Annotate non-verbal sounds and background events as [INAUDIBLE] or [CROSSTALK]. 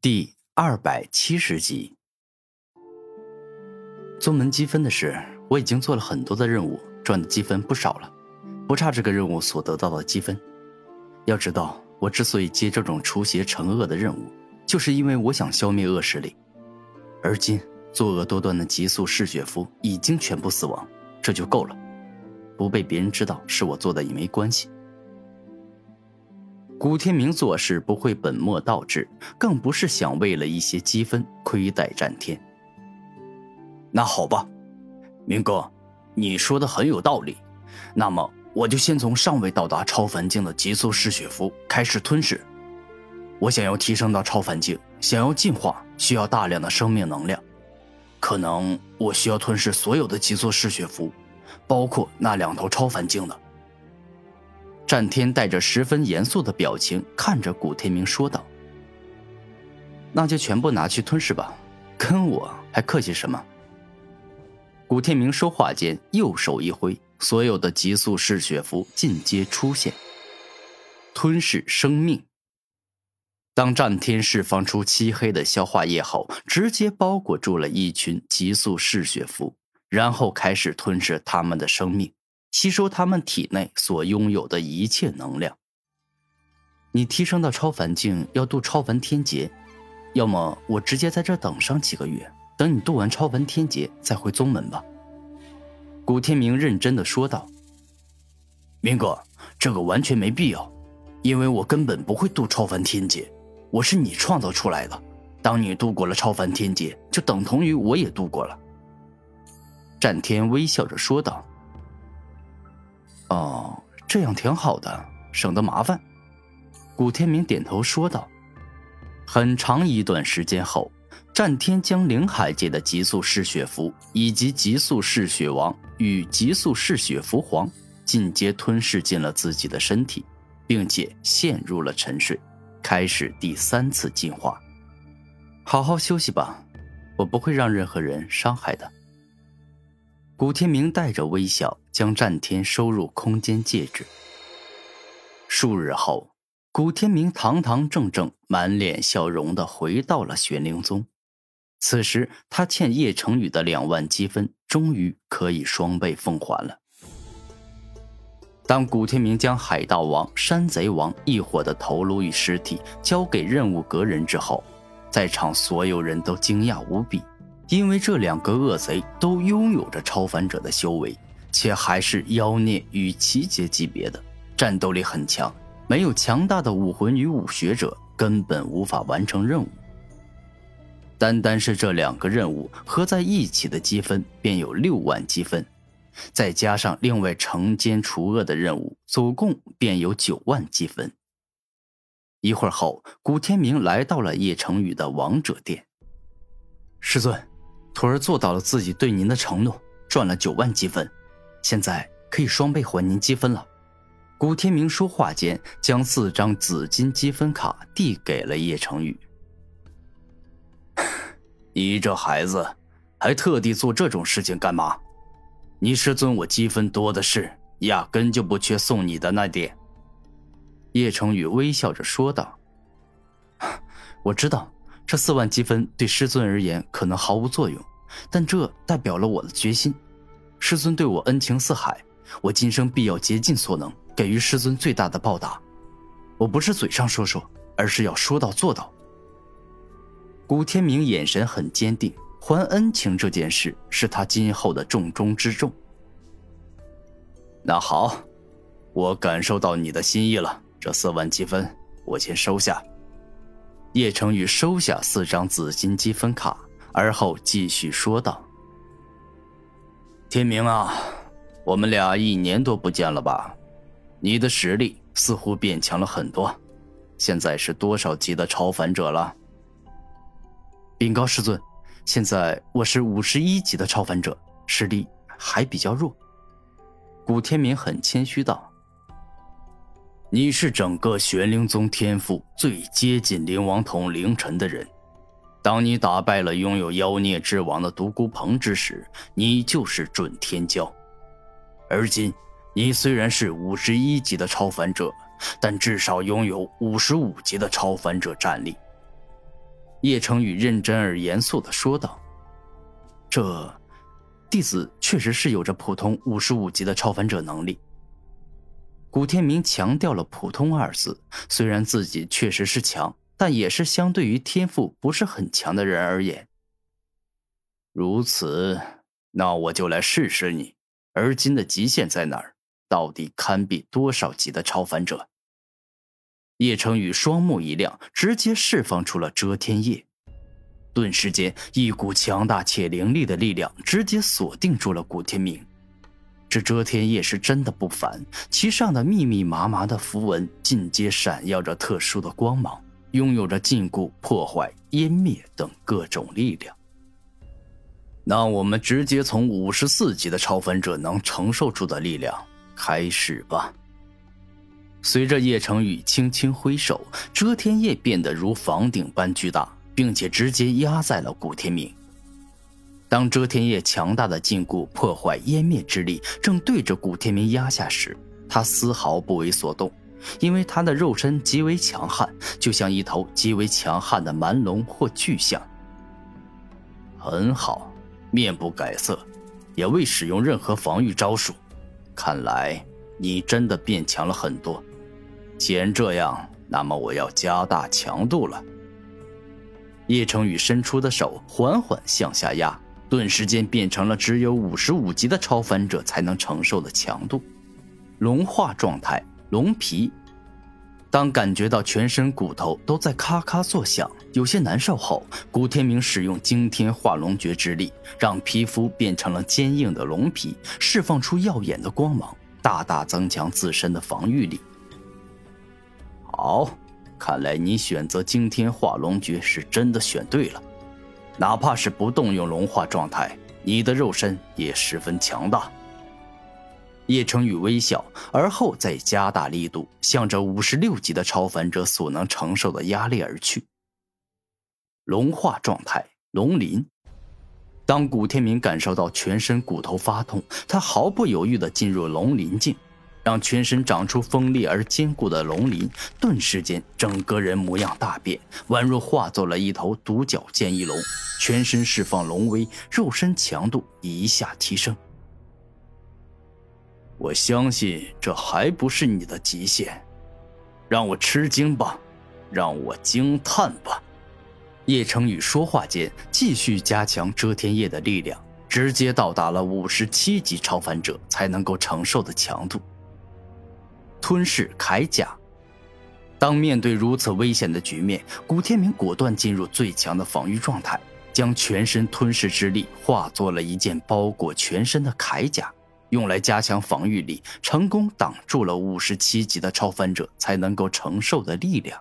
第二百七十集，宗门积分的事，我已经做了很多的任务，赚的积分不少了，不差这个任务所得到的积分。要知道，我之所以接这种除邪惩恶的任务，就是因为我想消灭恶势力。而今作恶多端的极速嗜血夫已经全部死亡，这就够了，不被别人知道是我做的也没关系。古天明做事不会本末倒置，更不是想为了一些积分亏待战天。那好吧，明哥，你说的很有道理。那么我就先从尚未到达超凡境的极速嗜血符开始吞噬。我想要提升到超凡境，想要进化，需要大量的生命能量。可能我需要吞噬所有的极速嗜血符，包括那两头超凡境的。战天带着十分严肃的表情看着古天明说道：“那就全部拿去吞噬吧，跟我还客气什么？”古天明说话间，右手一挥，所有的极速嗜血符尽皆出现，吞噬生命。当战天释放出漆黑的消化液后，直接包裹住了一群极速嗜血符，然后开始吞噬他们的生命。吸收他们体内所拥有的一切能量。你提升到超凡境要渡超凡天劫，要么我直接在这等上几个月，等你渡完超凡天劫再回宗门吧。古天明认真的说道：“明哥，这个完全没必要，因为我根本不会渡超凡天劫，我是你创造出来的。当你渡过了超凡天劫，就等同于我也渡过了。”战天微笑着说道。哦，这样挺好的，省得麻烦。古天明点头说道。很长一段时间后，战天将灵海界的极速嗜血符以及极速嗜血王与极速嗜血符皇尽皆吞噬进了自己的身体，并且陷入了沉睡，开始第三次进化。好好休息吧，我不会让任何人伤害的。古天明带着微笑将战天收入空间戒指。数日后，古天明堂堂正正、满脸笑容的回到了玄灵宗。此时，他欠叶成宇的两万积分终于可以双倍奉还了。当古天明将海盗王、山贼王一伙的头颅与尸体交给任务格人之后，在场所有人都惊讶无比。因为这两个恶贼都拥有着超凡者的修为，且还是妖孽与奇杰级别的，战斗力很强。没有强大的武魂与武学者，根本无法完成任务。单单是这两个任务合在一起的积分便有六万积分，再加上另外惩奸除恶的任务，总共便有九万积分。一会儿后，古天明来到了叶成宇的王者殿，师尊。徒儿做到了自己对您的承诺，赚了九万积分，现在可以双倍还您积分了。古天明说话间，将四张紫金积分卡递给了叶成宇。[LAUGHS] 你这孩子，还特地做这种事情干嘛？你师尊我积分多的是，压根就不缺送你的那点。叶成宇微笑着说道：“ [LAUGHS] 我知道。”这四万积分对师尊而言可能毫无作用，但这代表了我的决心。师尊对我恩情似海，我今生必要竭尽所能给予师尊最大的报答。我不是嘴上说说，而是要说到做到。古天明眼神很坚定，还恩情这件事是他今后的重中之重。那好，我感受到你的心意了，这四万积分我先收下。叶成宇收下四张紫金积分卡，而后继续说道：“天明啊，我们俩一年多不见了吧？你的实力似乎变强了很多，现在是多少级的超凡者了？”禀告师尊，现在我是五十一级的超凡者，实力还比较弱。古天明很谦虚道。你是整个玄灵宗天赋最接近灵王统凌晨的人。当你打败了拥有妖孽之王的独孤鹏之时，你就是准天骄。而今，你虽然是五十一级的超凡者，但至少拥有五十五级的超凡者战力。叶成宇认真而严肃的说道：“这，弟子确实是有着普通五十五级的超凡者能力。”古天明强调了“普通”二字，虽然自己确实是强，但也是相对于天赋不是很强的人而言。如此，那我就来试试你，而今的极限在哪儿？到底堪比多少级的超凡者？叶成宇双目一亮，直接释放出了遮天叶。顿时间，一股强大且凌厉的力量直接锁定住了古天明。这遮天叶是真的不凡，其上的密密麻麻的符文尽皆闪耀着特殊的光芒，拥有着禁锢、破坏、湮灭等各种力量。那我们直接从五十四级的超凡者能承受住的力量开始吧。随着叶成宇轻轻挥手，遮天叶变得如房顶般巨大，并且直接压在了古天明。当遮天叶强大的禁锢、破坏、湮灭之力正对着古天明压下时，他丝毫不为所动，因为他的肉身极为强悍，就像一头极为强悍的蛮龙或巨象。很好，面不改色，也未使用任何防御招数，看来你真的变强了很多。既然这样，那么我要加大强度了。叶成宇伸出的手缓缓向下压，顿时间变成了只有五十五级的超凡者才能承受的强度。龙化状态，龙皮。当感觉到全身骨头都在咔咔作响，有些难受后，古天明使用惊天化龙诀之力，让皮肤变成了坚硬的龙皮，释放出耀眼的光芒，大大增强自身的防御力。好，看来你选择惊天化龙诀是真的选对了。哪怕是不动用龙化状态，你的肉身也十分强大。叶成宇微笑，而后再加大力度，向着五十六级的超凡者所能承受的压力而去。龙化状态，龙鳞。当古天明感受到全身骨头发痛，他毫不犹豫地进入龙鳞境。让全身长出锋利而坚固的龙鳞，顿时间整个人模样大变，宛若化作了一头独角剑翼龙，全身释放龙威，肉身强度一下提升。我相信这还不是你的极限，让我吃惊吧，让我惊叹吧！叶成宇说话间，继续加强遮天叶的力量，直接到达了五十七级超凡者才能够承受的强度。吞噬铠甲。当面对如此危险的局面，古天明果断进入最强的防御状态，将全身吞噬之力化作了一件包裹全身的铠甲，用来加强防御力，成功挡住了五十七级的超凡者才能够承受的力量。